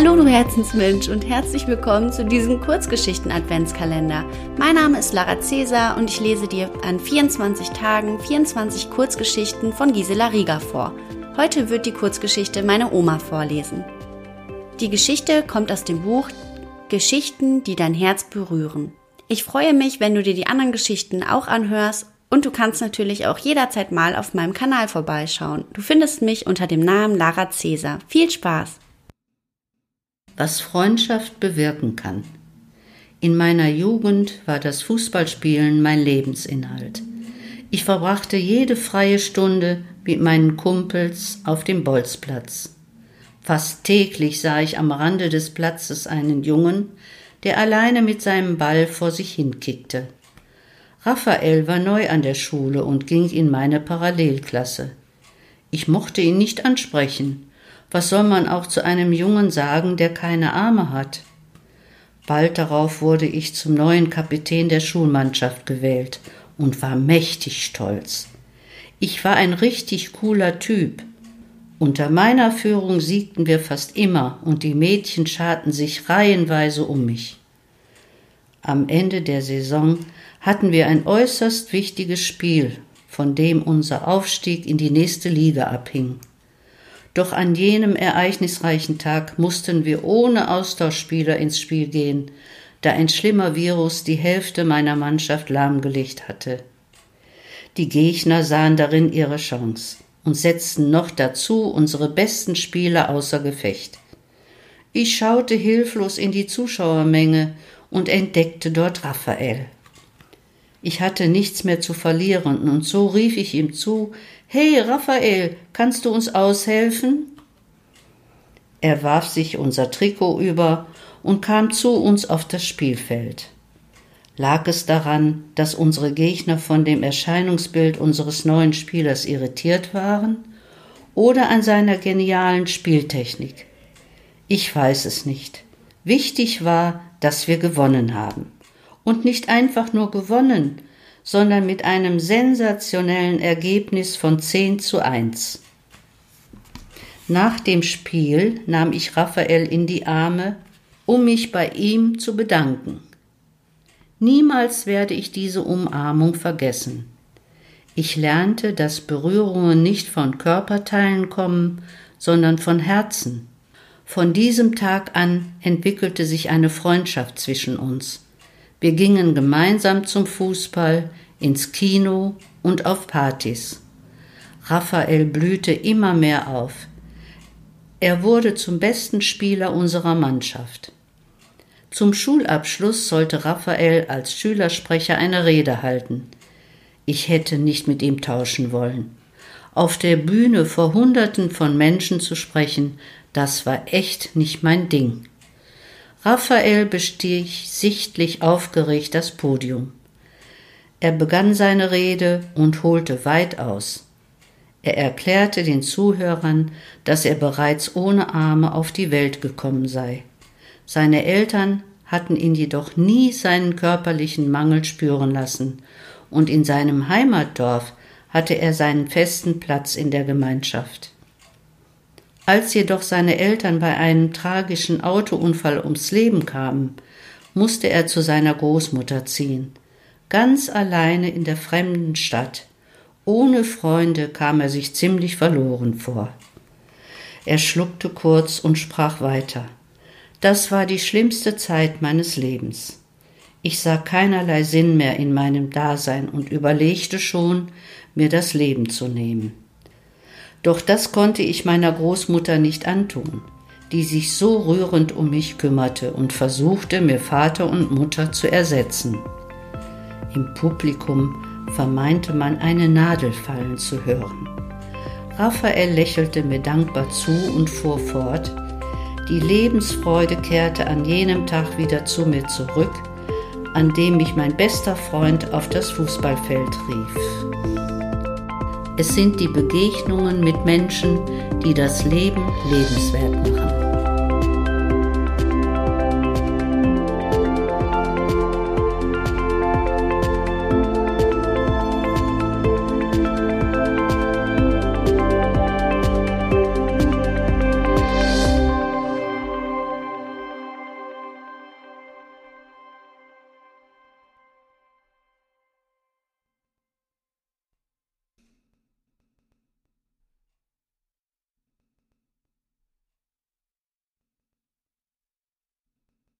Hallo du Herzensmensch und herzlich willkommen zu diesem Kurzgeschichten-Adventskalender. Mein Name ist Lara Cäsar und ich lese dir an 24 Tagen 24 Kurzgeschichten von Gisela Rieger vor. Heute wird die Kurzgeschichte meine Oma vorlesen. Die Geschichte kommt aus dem Buch Geschichten, die dein Herz berühren. Ich freue mich, wenn du dir die anderen Geschichten auch anhörst und du kannst natürlich auch jederzeit mal auf meinem Kanal vorbeischauen. Du findest mich unter dem Namen Lara Cäsar. Viel Spaß! Was Freundschaft bewirken kann. In meiner Jugend war das Fußballspielen mein Lebensinhalt. Ich verbrachte jede freie Stunde mit meinen Kumpels auf dem Bolzplatz. Fast täglich sah ich am Rande des Platzes einen Jungen, der alleine mit seinem Ball vor sich hinkickte. Raphael war neu an der Schule und ging in meine Parallelklasse. Ich mochte ihn nicht ansprechen, was soll man auch zu einem Jungen sagen, der keine Arme hat? Bald darauf wurde ich zum neuen Kapitän der Schulmannschaft gewählt und war mächtig stolz. Ich war ein richtig cooler Typ. Unter meiner Führung siegten wir fast immer und die Mädchen scharten sich reihenweise um mich. Am Ende der Saison hatten wir ein äußerst wichtiges Spiel, von dem unser Aufstieg in die nächste Liga abhing. Doch an jenem ereignisreichen Tag mussten wir ohne Austauschspieler ins Spiel gehen, da ein schlimmer Virus die Hälfte meiner Mannschaft lahmgelegt hatte. Die Gegner sahen darin ihre Chance und setzten noch dazu unsere besten Spieler außer Gefecht. Ich schaute hilflos in die Zuschauermenge und entdeckte dort Raphael. Ich hatte nichts mehr zu verlieren, und so rief ich ihm zu Hey, Raphael, kannst du uns aushelfen? Er warf sich unser Trikot über und kam zu uns auf das Spielfeld. Lag es daran, dass unsere Gegner von dem Erscheinungsbild unseres neuen Spielers irritiert waren, oder an seiner genialen Spieltechnik? Ich weiß es nicht. Wichtig war, dass wir gewonnen haben. Und nicht einfach nur gewonnen, sondern mit einem sensationellen Ergebnis von 10 zu 1. Nach dem Spiel nahm ich Raphael in die Arme, um mich bei ihm zu bedanken. Niemals werde ich diese Umarmung vergessen. Ich lernte, dass Berührungen nicht von Körperteilen kommen, sondern von Herzen. Von diesem Tag an entwickelte sich eine Freundschaft zwischen uns. Wir gingen gemeinsam zum Fußball, ins Kino und auf Partys. Raphael blühte immer mehr auf. Er wurde zum besten Spieler unserer Mannschaft. Zum Schulabschluss sollte Raphael als Schülersprecher eine Rede halten. Ich hätte nicht mit ihm tauschen wollen. Auf der Bühne vor Hunderten von Menschen zu sprechen, das war echt nicht mein Ding. Raphael bestieg sichtlich aufgeregt das Podium. Er begann seine Rede und holte weit aus. Er erklärte den Zuhörern, dass er bereits ohne Arme auf die Welt gekommen sei. Seine Eltern hatten ihn jedoch nie seinen körperlichen Mangel spüren lassen, und in seinem Heimatdorf hatte er seinen festen Platz in der Gemeinschaft. Als jedoch seine Eltern bei einem tragischen Autounfall ums Leben kamen, musste er zu seiner Großmutter ziehen. Ganz alleine in der fremden Stadt. Ohne Freunde kam er sich ziemlich verloren vor. Er schluckte kurz und sprach weiter. Das war die schlimmste Zeit meines Lebens. Ich sah keinerlei Sinn mehr in meinem Dasein und überlegte schon, mir das Leben zu nehmen. Doch das konnte ich meiner Großmutter nicht antun, die sich so rührend um mich kümmerte und versuchte, mir Vater und Mutter zu ersetzen. Im Publikum vermeinte man eine Nadel fallen zu hören. Raphael lächelte mir dankbar zu und fuhr fort. Die Lebensfreude kehrte an jenem Tag wieder zu mir zurück, an dem mich mein bester Freund auf das Fußballfeld rief. Es sind die Begegnungen mit Menschen, die das Leben lebenswert machen.